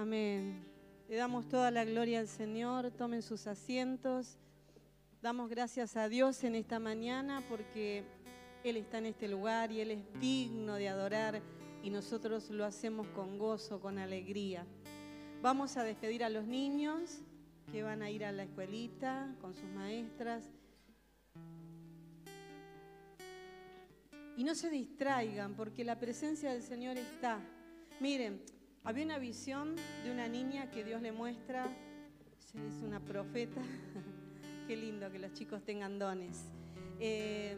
Amén. Le damos toda la gloria al Señor. Tomen sus asientos. Damos gracias a Dios en esta mañana porque Él está en este lugar y Él es digno de adorar y nosotros lo hacemos con gozo, con alegría. Vamos a despedir a los niños que van a ir a la escuelita con sus maestras. Y no se distraigan porque la presencia del Señor está. Miren, había una visión de una niña que Dios le muestra, es una profeta, qué lindo que los chicos tengan dones, eh,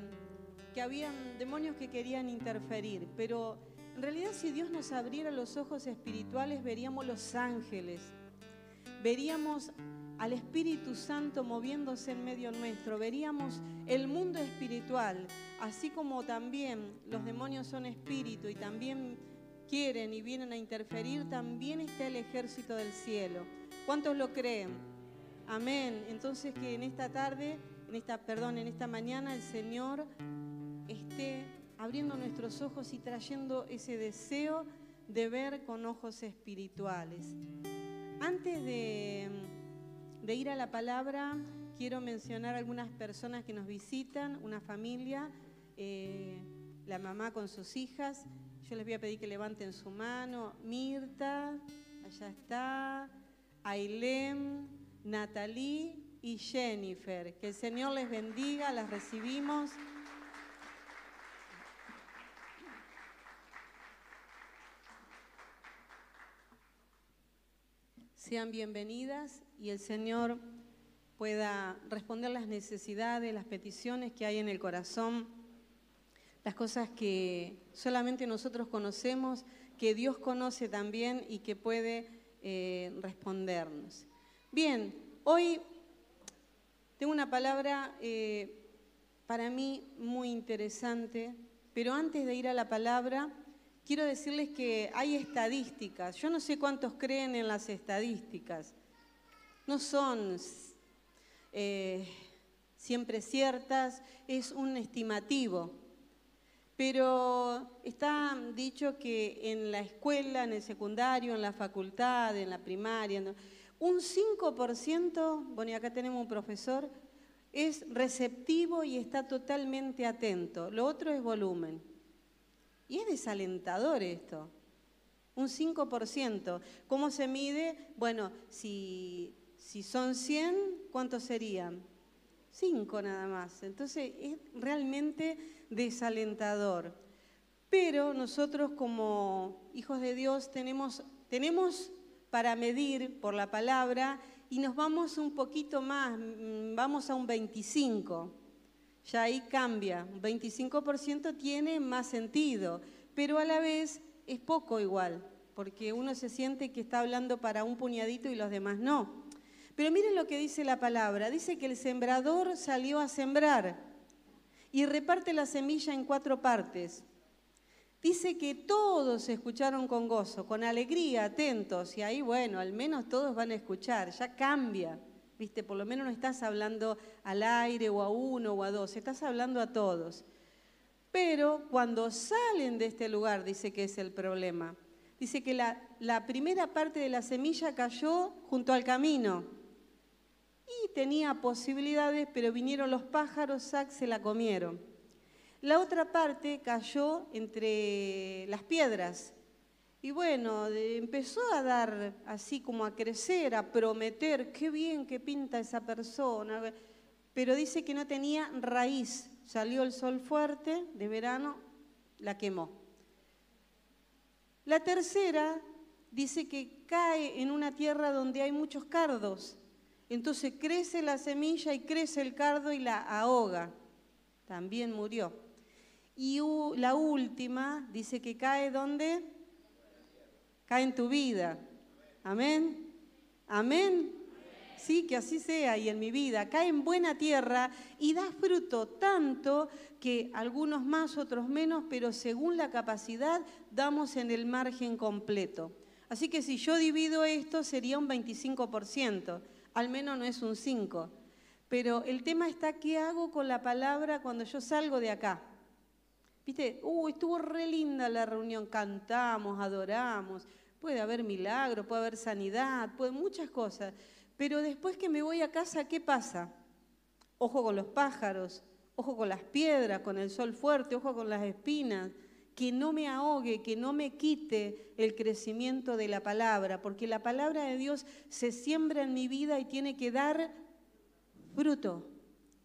que habían demonios que querían interferir, pero en realidad si Dios nos abriera los ojos espirituales veríamos los ángeles, veríamos al Espíritu Santo moviéndose en medio nuestro, veríamos el mundo espiritual, así como también los demonios son espíritu y también quieren y vienen a interferir, también está el ejército del cielo. ¿Cuántos lo creen? Amén. Entonces que en esta tarde, en esta, perdón, en esta mañana el Señor esté abriendo nuestros ojos y trayendo ese deseo de ver con ojos espirituales. Antes de, ir a la palabra, quiero mencionar algunas personas que nos visitan, una familia, eh, la mamá con sus hijas, yo les voy a pedir que levanten su mano. Mirta, allá está. Ailem, Natalie y Jennifer. Que el Señor les bendiga, las recibimos. Sean bienvenidas y el Señor pueda responder las necesidades, las peticiones que hay en el corazón las cosas que solamente nosotros conocemos, que Dios conoce también y que puede eh, respondernos. Bien, hoy tengo una palabra eh, para mí muy interesante, pero antes de ir a la palabra, quiero decirles que hay estadísticas. Yo no sé cuántos creen en las estadísticas. No son eh, siempre ciertas, es un estimativo. Pero está dicho que en la escuela, en el secundario, en la facultad, en la primaria, un 5%, bueno, y acá tenemos un profesor, es receptivo y está totalmente atento. Lo otro es volumen. Y es desalentador esto. Un 5%. ¿Cómo se mide? Bueno, si, si son 100, ¿cuántos serían? 5 nada más. Entonces es realmente desalentador. Pero nosotros como hijos de Dios tenemos, tenemos para medir por la palabra y nos vamos un poquito más, mm, vamos a un 25. Ya ahí cambia, un 25% tiene más sentido, pero a la vez es poco igual, porque uno se siente que está hablando para un puñadito y los demás no. Pero miren lo que dice la palabra, dice que el sembrador salió a sembrar y reparte la semilla en cuatro partes. Dice que todos escucharon con gozo, con alegría, atentos, y ahí, bueno, al menos todos van a escuchar, ya cambia, ¿viste? Por lo menos no estás hablando al aire o a uno o a dos, estás hablando a todos. Pero cuando salen de este lugar, dice que es el problema. Dice que la, la primera parte de la semilla cayó junto al camino y tenía posibilidades, pero vinieron los pájaros, sac, se la comieron. La otra parte cayó entre las piedras. Y bueno, empezó a dar así como a crecer, a prometer, qué bien que pinta esa persona. Pero dice que no tenía raíz. Salió el sol fuerte de verano, la quemó. La tercera dice que cae en una tierra donde hay muchos cardos entonces crece la semilla y crece el cardo y la ahoga. También murió. Y la última dice que cae donde? Cae en tu vida. Amén. Amén. Sí, que así sea y en mi vida. Cae en buena tierra y da fruto tanto que algunos más, otros menos, pero según la capacidad damos en el margen completo. Así que si yo divido esto sería un 25% al menos no es un 5. Pero el tema está, ¿qué hago con la palabra cuando yo salgo de acá? ¿Viste? Uh, estuvo re linda la reunión, cantamos, adoramos, Puede haber milagro, puede haber sanidad, puede muchas cosas. Pero después que me voy a casa, ¿qué pasa? Ojo con los pájaros, ojo con las piedras, con el sol fuerte, ojo con las espinas, que no me ahogue, que no me quite el crecimiento de la palabra, porque la palabra de Dios se siembra en mi vida y tiene que dar fruto,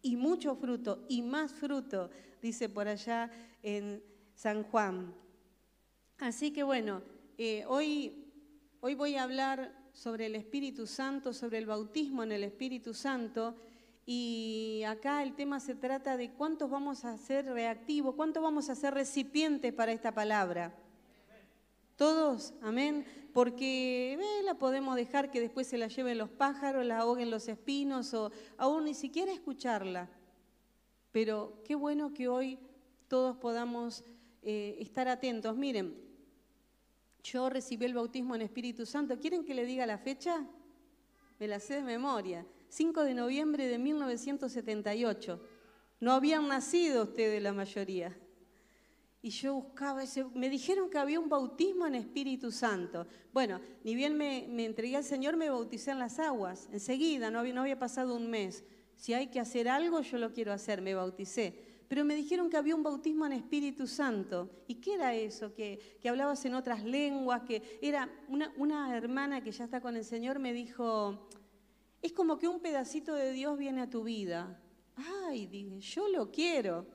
y mucho fruto, y más fruto, dice por allá en San Juan. Así que bueno, eh, hoy, hoy voy a hablar sobre el Espíritu Santo, sobre el bautismo en el Espíritu Santo. Y acá el tema se trata de cuántos vamos a ser reactivos, cuántos vamos a ser recipientes para esta palabra. Todos, amén. Porque la podemos dejar que después se la lleven los pájaros, la ahoguen los espinos o aún ni siquiera escucharla. Pero qué bueno que hoy todos podamos eh, estar atentos. Miren, yo recibí el bautismo en Espíritu Santo. ¿Quieren que le diga la fecha? Me la sé de memoria. 5 de noviembre de 1978. No habían nacido ustedes la mayoría. Y yo buscaba ese, me dijeron que había un bautismo en Espíritu Santo. Bueno, ni bien me, entregué al Señor, me bauticé en las aguas, enseguida, no había, no había pasado un mes. Si hay que hacer algo, yo lo quiero hacer, me bauticé pero me dijeron que había un bautismo en Espíritu Santo. ¿Y qué era eso? Que, hablabas en otras lenguas, que era una, hermana que ya está con el Señor, me dijo, es como que un pedacito de Dios viene a tu vida. Ay, dije, yo lo quiero.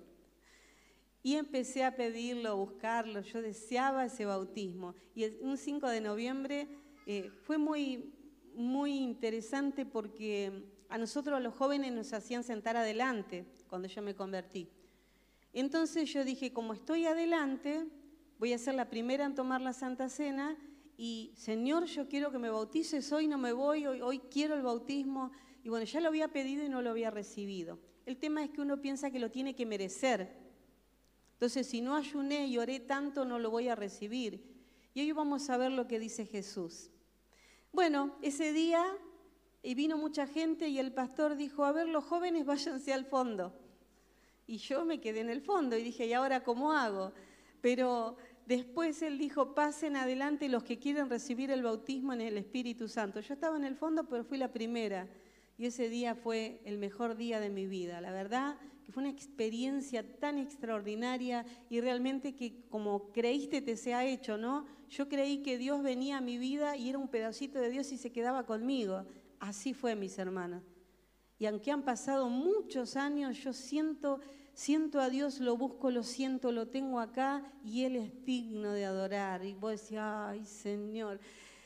Y empecé a pedirlo, a buscarlo, yo deseaba ese bautismo. Y un 5 de noviembre eh, fue muy, muy interesante porque a nosotros los jóvenes nos hacían sentar adelante cuando yo me convertí. Entonces yo dije, como estoy adelante, voy a ser la primera en tomar la Santa Cena y Señor, yo quiero que me bautices hoy, no me voy, hoy, quiero el bautismo. Y bueno, ya lo había pedido y no lo había recibido. El tema es que uno piensa que lo tiene que merecer. Entonces, si no ayuné y oré tanto, no lo voy a recibir. Y hoy vamos a ver lo que dice Jesús. Bueno, ese día y vino mucha gente y el pastor dijo, a ver, los jóvenes váyanse al fondo. Y yo me quedé en el fondo y dije, ¿y ahora cómo hago? Pero después él dijo, pasen adelante los que quieren recibir el bautismo en el Espíritu Santo. Yo estaba en el fondo, pero fui la primera. Y ese día fue el mejor día de mi vida. La verdad que fue una experiencia tan extraordinaria y realmente que como creíste te se ha hecho, ¿no? Yo creí que Dios venía a mi vida y era un pedacito de Dios y se quedaba conmigo. Así fue, mis hermanos. Y aunque han pasado muchos años, yo siento, siento a Dios, lo busco, lo siento, lo tengo acá y Él es digno de adorar. Y vos decís, ay Señor.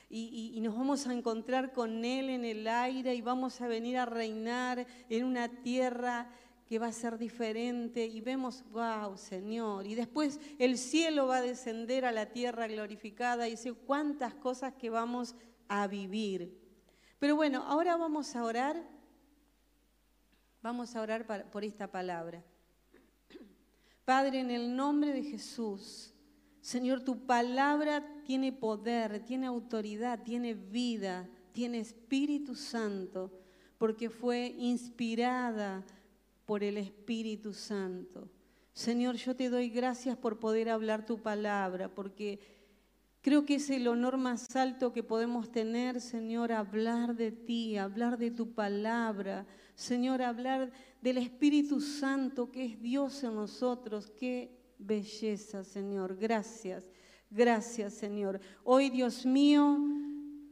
Y, nos vamos a encontrar con Él en el aire y vamos a venir a reinar en una tierra que va a ser diferente y vemos, wow, Señor, y después el cielo va a descender a la tierra glorificada y dice cuántas cosas que vamos a vivir. Pero bueno, ahora vamos a orar Vamos a orar por esta palabra. Padre, en el nombre de Jesús, Señor, tu palabra tiene poder, tiene autoridad, tiene vida, tiene Espíritu Santo, porque fue inspirada por el Espíritu Santo. Señor, yo te doy gracias por poder hablar tu palabra, porque creo que es el honor más alto que podemos tener, Señor, hablar de ti, hablar de tu palabra, Señor, hablar del Espíritu Santo que es Dios en nosotros. Qué belleza, Señor. Gracias, gracias, Señor. Hoy, Dios mío,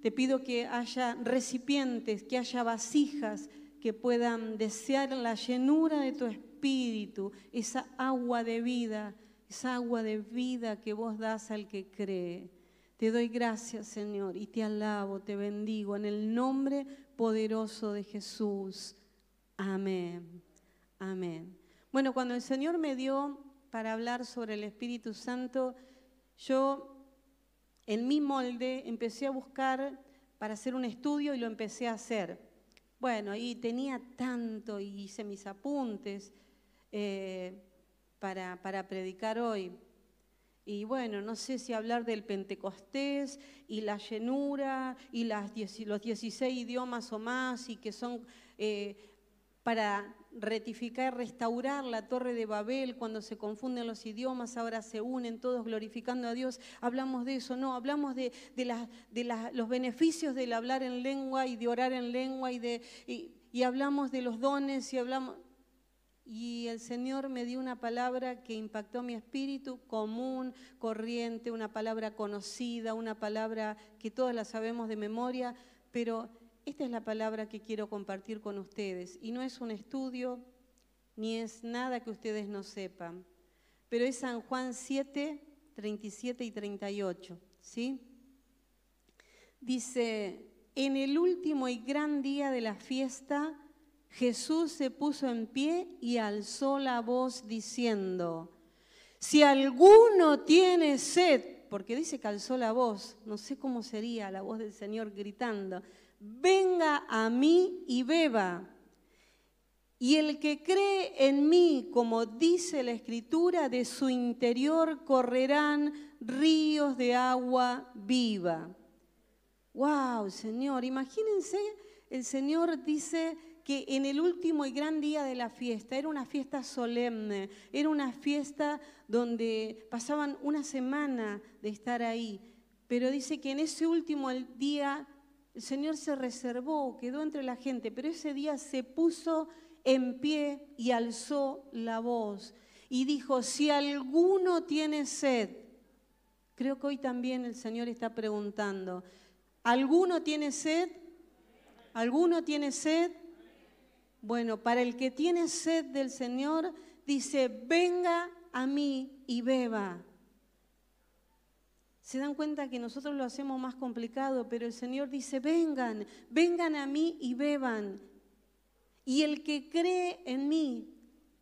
te pido que haya recipientes, que haya vasijas que puedan desear la llenura de tu Espíritu, esa agua de vida, esa agua de vida que vos das al que cree. Te doy gracias, Señor, y te alabo, te bendigo en el nombre poderoso de Jesús. Amén. Amén. Bueno, cuando el Señor me dio para hablar sobre el Espíritu Santo, yo en mi molde empecé a buscar para hacer un estudio y lo empecé a hacer. Bueno, y tenía tanto y hice mis apuntes eh, para, para predicar hoy. Y bueno, no sé si hablar del Pentecostés y la llenura y los 16 idiomas o más y que son eh, para rectificar, restaurar la torre de Babel, cuando se confunden los idiomas, ahora se unen todos glorificando a Dios. Hablamos de eso, no, hablamos de, los beneficios del hablar en lengua y de orar en lengua y hablamos de los dones y hablamos... Y el Señor me dio una palabra que impactó mi espíritu, común, corriente, una palabra conocida, una palabra que todas la sabemos de memoria, pero esta es la palabra que quiero compartir con ustedes. Y no es un estudio, ni es nada que ustedes no sepan, pero es San Juan 7, 37 y 38. ¿sí? Dice, en el último y gran día de la fiesta, Jesús se puso en pie y alzó la voz diciendo, si alguno tiene sed, porque dice que alzó la voz, no sé cómo sería la voz del Señor gritando, venga a mí y beba. Y el que cree en mí, como dice la Escritura, de su interior correrán ríos de agua viva. ¡Wow, Señor! Imagínense, el Señor dice que en el último y gran día de la fiesta, era una fiesta solemne, era una fiesta donde pasaban una semana de estar ahí, pero dice que en ese último día el Señor se reservó, quedó entre la gente, pero ese día se puso en pie y alzó la voz y dijo, si alguno tiene sed, creo que hoy también el Señor está preguntando, ¿alguno tiene sed? ¿Alguno tiene sed? Bueno, para el que tiene sed del Señor, dice, venga a mí y beba. Se dan cuenta que nosotros lo hacemos más complicado, pero el Señor dice, vengan, vengan a mí y beban. Y el que cree en mí,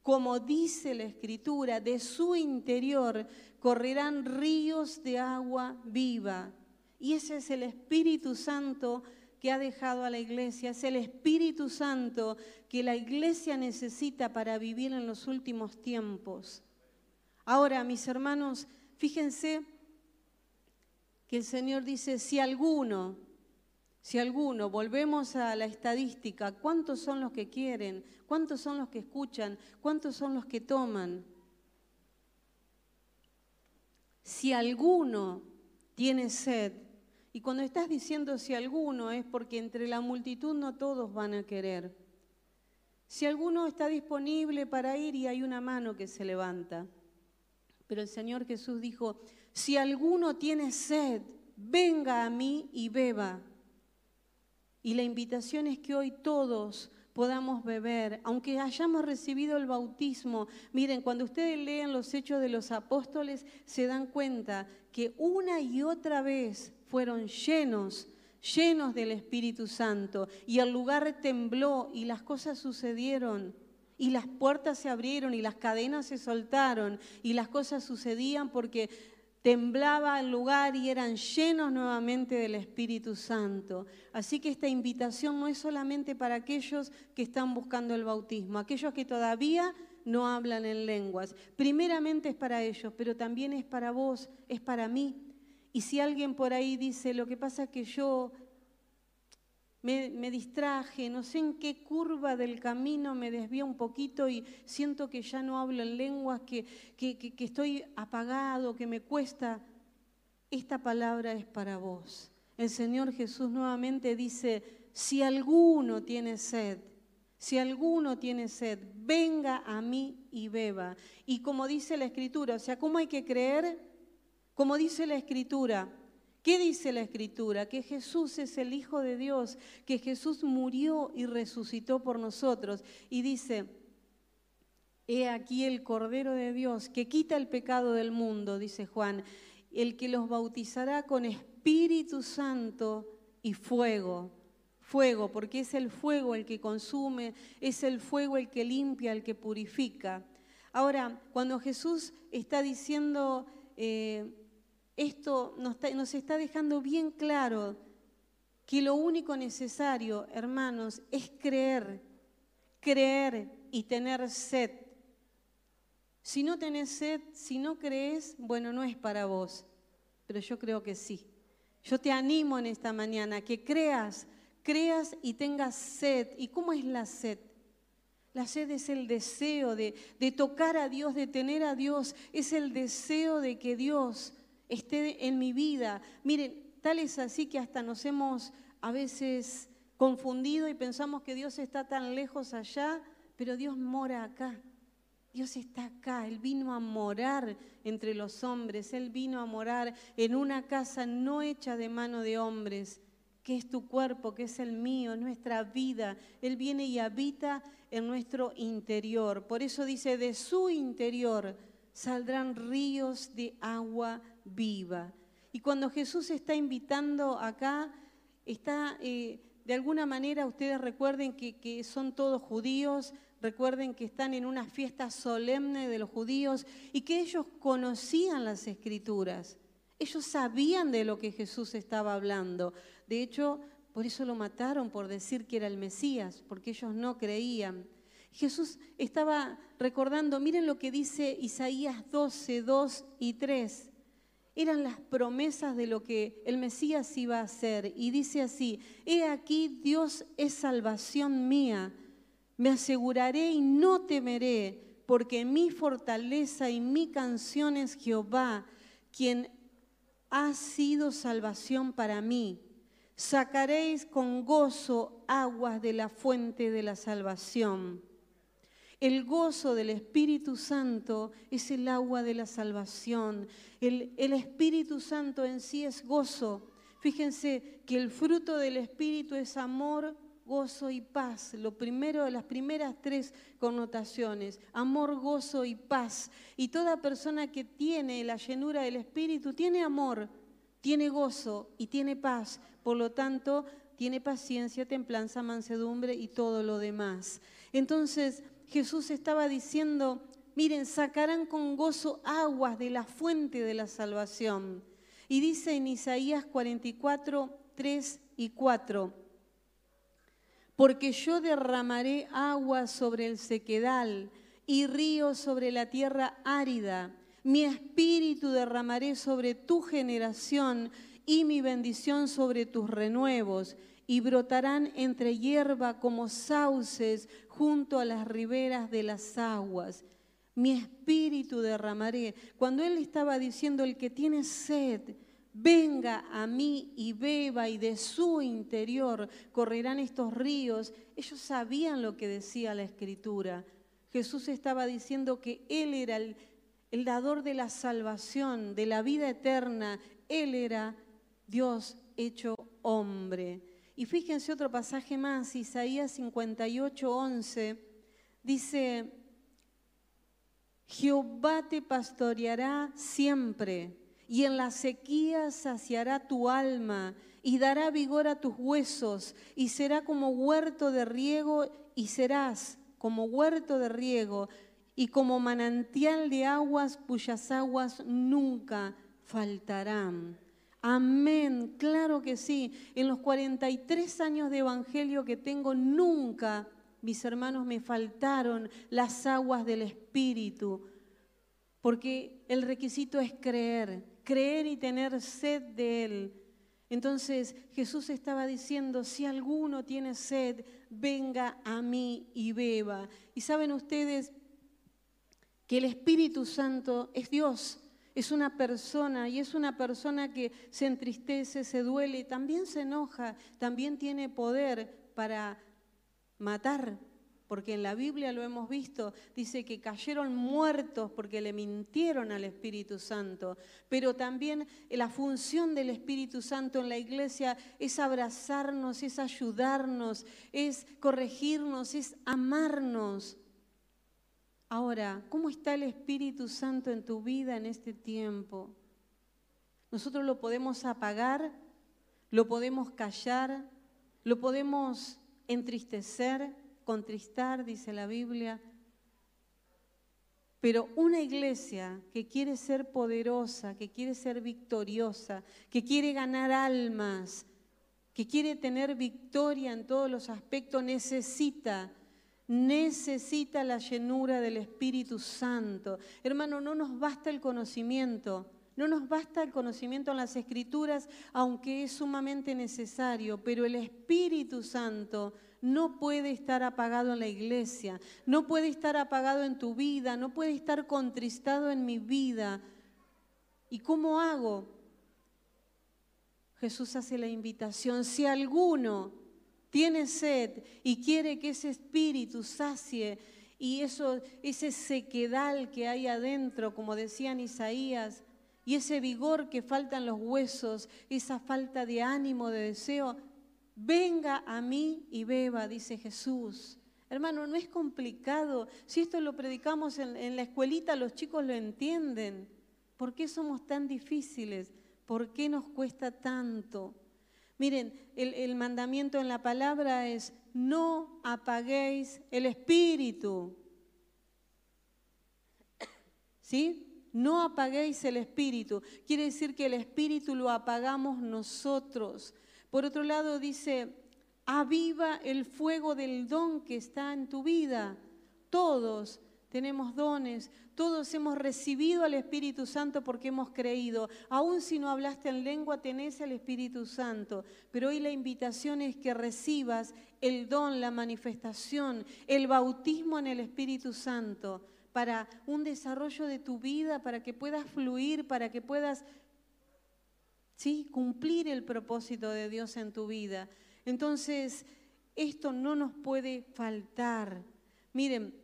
como dice la Escritura, de su interior correrán ríos de agua viva. Y ese es el Espíritu Santo que ha dejado a la iglesia, es el Espíritu Santo que la iglesia necesita para vivir en los últimos tiempos. Ahora, mis hermanos, fíjense que el Señor dice, si alguno, si alguno, volvemos a la estadística, ¿cuántos son los que quieren? ¿Cuántos son los que escuchan? ¿Cuántos son los que toman? Si alguno tiene sed, y cuando estás diciendo si alguno es porque entre la multitud no todos van a querer. Si alguno está disponible para ir y hay una mano que se levanta. Pero el Señor Jesús dijo, si alguno tiene sed, venga a mí y beba. Y la invitación es que hoy todos podamos beber, aunque hayamos recibido el bautismo. Miren, cuando ustedes leen los hechos de los apóstoles, se dan cuenta que una y otra vez fueron llenos, llenos del Espíritu Santo, y el lugar tembló y las cosas sucedieron. Y las puertas se abrieron y las cadenas se soltaron y las cosas sucedían porque temblaba el lugar y eran llenos nuevamente del Espíritu Santo. Así que esta invitación no es solamente para aquellos que están buscando el bautismo, aquellos que todavía no hablan en lenguas. Primeramente es para ellos, pero también es para vos, es para mí. Y si alguien por ahí dice, lo que pasa es que yo me, distraje, no sé en qué curva del camino me desvía un poquito y siento que ya no hablo en lenguas, que, que estoy apagado, que me cuesta. Esta palabra es para vos. El Señor Jesús nuevamente dice, si alguno tiene sed, si alguno tiene sed, venga a mí y beba. Y como dice la Escritura, o sea, ¿cómo hay que creer? Como dice la Escritura, ¿Qué dice la Escritura? Que Jesús es el Hijo de Dios, que Jesús murió y resucitó por nosotros. Y dice, he aquí el Cordero de Dios que quita el pecado del mundo, dice Juan, el que los bautizará con Espíritu Santo y fuego. Fuego, porque es el fuego el que consume, es el fuego el que limpia, el que purifica. Ahora, cuando Jesús está diciendo... Eh, esto nos está, dejando bien claro que lo único necesario, hermanos, es creer, creer y tener sed. Si no tenés sed, si no crees, bueno, no es para vos, pero yo creo que sí. Yo te animo en esta mañana que creas, creas y tengas sed. ¿Y cómo es la sed? La sed es el deseo de, de, tocar a Dios, de tener a Dios. Es el deseo de que Dios esté en mi vida. Miren, tal es así que hasta nos hemos a veces confundido y pensamos que Dios está tan lejos allá, pero Dios mora acá. Dios está acá, Él vino a morar entre los hombres, Él vino a morar en una casa no hecha de mano de hombres, que es tu cuerpo, que es el mío, nuestra vida. Él viene y habita en nuestro interior. Por eso dice, de su interior saldrán ríos de agua viva. Y cuando Jesús está invitando acá, está, eh, de alguna manera, ustedes recuerden que, que son todos judíos, Recuerden que están en una fiesta solemne de los judíos y que ellos conocían las escrituras. Ellos sabían de lo que Jesús estaba hablando. De hecho, por eso lo mataron, por decir que era el Mesías, porque ellos no creían. Jesús estaba recordando, miren lo que dice Isaías 12, 2 y 3. Eran las promesas de lo que el Mesías iba a hacer. Y dice así, he aquí Dios es salvación mía me aseguraré y no temeré, porque mi fortaleza y mi canción es Jehová, quien ha sido salvación para mí. Sacaréis con gozo aguas de la fuente de la salvación. El gozo del Espíritu Santo es el agua de la salvación. El, Espíritu Santo en sí es gozo. Fíjense que el fruto del Espíritu es amor, gozo y paz. Lo primero, las primeras tres connotaciones, amor, gozo y paz. Y toda persona que tiene la llenura del Espíritu tiene amor, tiene gozo y tiene paz. Por lo tanto, tiene paciencia, templanza, mansedumbre y todo lo demás. Entonces, Jesús estaba diciendo, miren, sacarán con gozo aguas de la fuente de la salvación. Y dice en Isaías 44, 3 y 4, porque yo derramaré agua sobre el sequedal y ríos sobre la tierra árida. Mi espíritu derramaré sobre tu generación y mi bendición sobre tus renuevos, y brotarán entre hierba como sauces junto a las riberas de las aguas. Mi espíritu derramaré. Cuando él estaba diciendo, el que tiene sed, venga a mí y beba y de su interior correrán estos ríos. Ellos sabían lo que decía la escritura. Jesús estaba diciendo que Él era el, dador de la salvación, de la vida eterna. Él era Dios hecho hombre. Y fíjense otro pasaje más, Isaías 58, 11, dice, Jehová te pastoreará siempre y en la sequía saciará tu alma y dará vigor a tus huesos y será como huerto de riego y serás como huerto de riego y como manantial de aguas cuyas aguas nunca faltarán. Amén, claro que sí. En los 43 años de evangelio que tengo, nunca, mis hermanos, me faltaron las aguas del Espíritu, porque el requisito es creer creer y tener sed de Él. Entonces Jesús estaba diciendo, si alguno tiene sed, venga a mí y beba. Y saben ustedes que el Espíritu Santo es Dios, es una persona y es una persona que se entristece, se duele, también se enoja, también tiene poder para matar, porque en la Biblia lo hemos visto, dice que cayeron muertos porque le mintieron al Espíritu Santo, pero también la función del Espíritu Santo en la iglesia es abrazarnos, es ayudarnos, es corregirnos, es amarnos. Ahora, ¿cómo está el Espíritu Santo en tu vida en este tiempo? Nosotros lo podemos apagar, lo podemos callar, lo podemos entristecer, contristar, dice la Biblia. Pero una iglesia que quiere ser poderosa, que quiere ser victoriosa, que quiere ganar almas, que quiere tener victoria en todos los aspectos, necesita, necesita la llenura del Espíritu Santo. Hermano, no nos basta el conocimiento, No nos basta el conocimiento en las escrituras, aunque es sumamente necesario, pero el Espíritu Santo no puede estar apagado en la iglesia, no puede estar apagado en tu vida, no puede estar contristado en mi vida. ¿Y cómo hago? Jesús hace la invitación, si alguno tiene sed y quiere que ese espíritu sacie y eso, ese sequedal que hay adentro, como decían Isaías, y ese vigor que falta en los huesos, esa falta de ánimo, de deseo, venga a mí y beba, dice Jesús. Hermano, no es complicado. Si esto lo predicamos en, en, la escuelita, los chicos lo entienden. ¿Por qué somos tan difíciles? ¿Por qué nos cuesta tanto? Miren, el, mandamiento en la palabra es, no apaguéis el espíritu. ¿Sí? No apaguéis el espíritu. Quiere decir que el espíritu lo apagamos nosotros. Por otro lado dice, aviva el fuego del don que está en tu vida. Todos tenemos dones, todos hemos recibido al Espíritu Santo porque hemos creído. Aún si no hablaste en lengua, tenés el Espíritu Santo. Pero hoy la invitación es que recibas el don, la manifestación, el bautismo en el Espíritu Santo para un desarrollo de tu vida, para que puedas fluir, para que puedas ¿sí? cumplir el propósito de Dios en tu vida. Entonces, esto no nos puede faltar. Miren,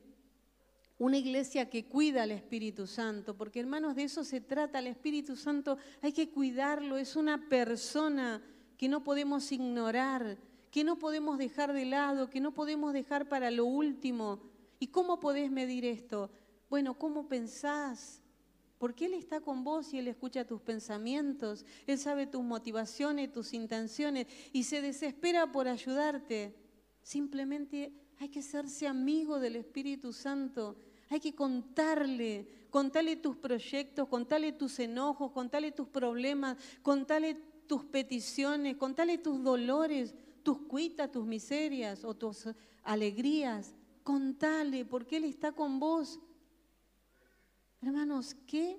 una iglesia que cuida al Espíritu Santo, porque hermanos, de eso se trata, el Espíritu Santo hay que cuidarlo, es una persona que no podemos ignorar, que no podemos dejar de lado, que no podemos dejar para lo último. ¿Y cómo podés medir esto? Bueno, ¿cómo pensás? Porque Él está con vos y Él escucha tus pensamientos, Él sabe tus motivaciones, tus intenciones y se desespera por ayudarte. Simplemente hay que hacerse amigo del Espíritu Santo, hay que contarle, contarle tus proyectos, contarle tus enojos, contarle tus problemas, contarle tus peticiones, contarle tus dolores, tus cuitas, tus miserias o tus alegrías. Contale, porque Él está con vos Hermanos, qué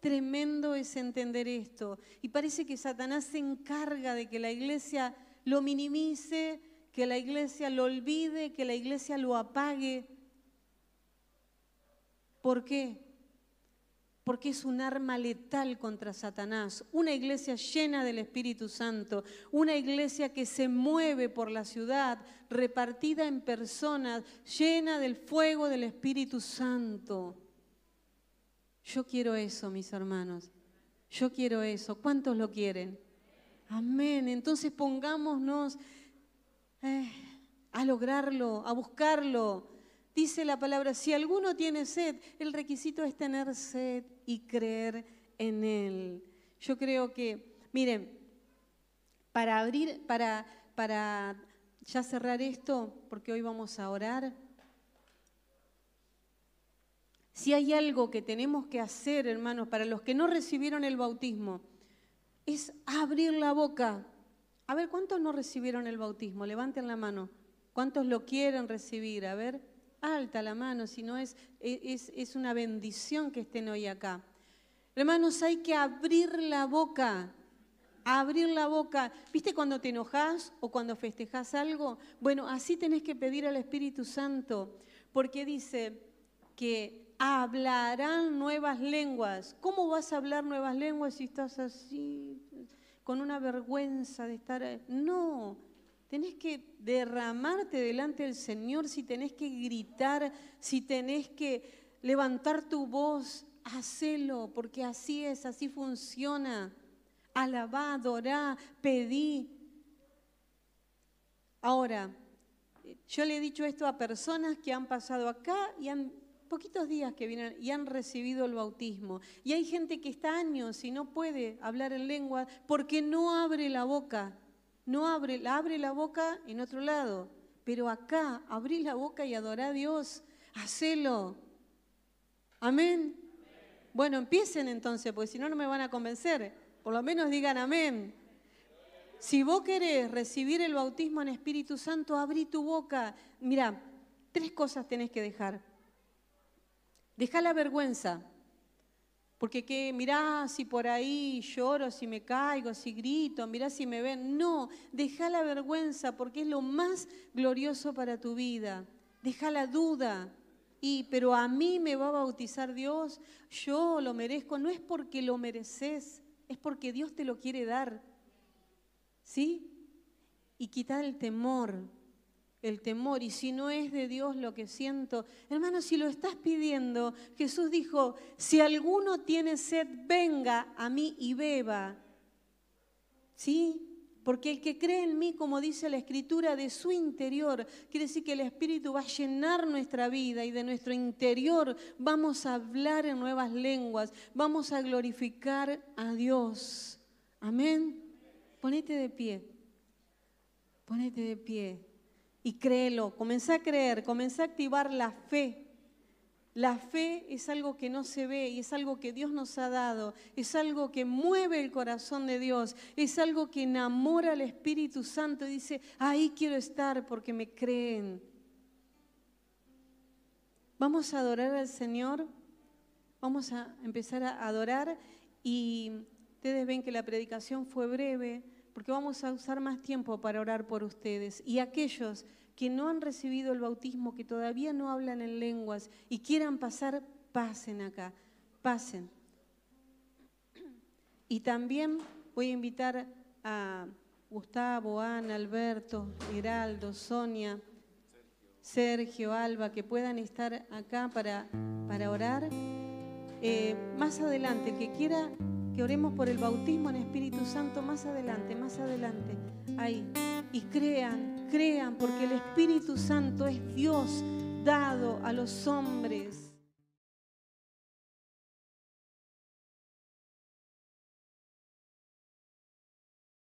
tremendo es entender esto. Y parece que Satanás se encarga de que la iglesia lo minimice, que la iglesia lo olvide, que la iglesia lo apague. ¿Por qué? Porque es un arma letal contra Satanás. Una iglesia llena del Espíritu Santo, una iglesia que se mueve por la ciudad, repartida en personas, llena del fuego del Espíritu Santo. Yo quiero eso, mis hermanos. Yo quiero eso. ¿Cuántos lo quieren? Amén. Entonces pongámonos eh, a lograrlo, a buscarlo. Dice la palabra, si alguno tiene sed, el requisito es tener sed y creer en Él. Yo creo que, miren, para abrir, para, para ya cerrar esto, porque hoy vamos a orar. Si hay algo que tenemos que hacer, hermanos, para los que no recibieron el bautismo, es abrir la boca. A ver, ¿cuántos no recibieron el bautismo? Levanten la mano. ¿Cuántos lo quieren recibir? A ver, alta la mano, si no es, es, es una bendición que estén hoy acá. Hermanos, hay que abrir la boca abrir la boca. ¿Viste cuando te enojas o cuando festejas algo? Bueno, así tenés que pedir al Espíritu Santo, porque dice que hablarán nuevas lenguas. ¿Cómo vas a hablar nuevas lenguas si estás así, con una vergüenza de estar... Ahí? No, tenés que derramarte delante del Señor, si tenés que gritar, si tenés que levantar tu voz, hacelo, porque así es, así funciona. Alabá, adorá, pedí. Ahora, yo le he dicho esto a personas que han pasado acá y han poquitos días que vienen y han recibido el bautismo. Y hay gente que está años y no puede hablar en lengua porque no abre la boca. No abre, abre la boca en otro lado. Pero acá, abrí la boca y adorá a Dios. Hacelo. Amén. Bueno, empiecen entonces, porque si no, no me van a convencer. Por lo menos digan amén. Si vos querés recibir el bautismo en Espíritu Santo, abrí tu boca. Mira, tres cosas tenés que dejar. Deja la vergüenza. Porque que mirá si por ahí lloro, si me caigo, si grito, mirá si me ven. No, deja la vergüenza porque es lo más glorioso para tu vida. Deja la duda. Y, pero a mí me va a bautizar Dios, yo lo merezco. No es porque lo mereces, es porque Dios te lo quiere dar. ¿Sí? Y quitar el temor, el temor. Y si no es de Dios lo que siento, hermano, si lo estás pidiendo, Jesús dijo, si alguno tiene sed, venga a mí y beba. ¿Sí? Porque el que cree en mí, como dice la Escritura, de su interior, quiere decir que el Espíritu va a llenar nuestra vida y de nuestro interior vamos a hablar en nuevas lenguas, vamos a glorificar a Dios. Amén. Ponete de pie. Ponete de pie y créelo, comenzá a creer, comenzá a activar la fe. La fe es algo que no se ve y es algo que Dios nos ha dado, es algo que mueve el corazón de Dios, es algo que enamora al Espíritu Santo y dice, ahí quiero estar porque me creen. Vamos a adorar al Señor, vamos a empezar a adorar y ustedes ven que la predicación fue breve porque vamos a usar más tiempo para orar por ustedes y aquellos que no han recibido el bautismo, que todavía no hablan en lenguas y quieran pasar, pasen acá, pasen. Y también voy a invitar a Gustavo, Ana, Alberto, Heraldo, Sonia, Sergio, Alba, que puedan estar acá para, para orar. Eh, más adelante, el que quiera que oremos por el bautismo en Espíritu Santo, más adelante, más adelante, ahí. Y crean, crean, porque el Espíritu Santo es Dios dado a los hombres.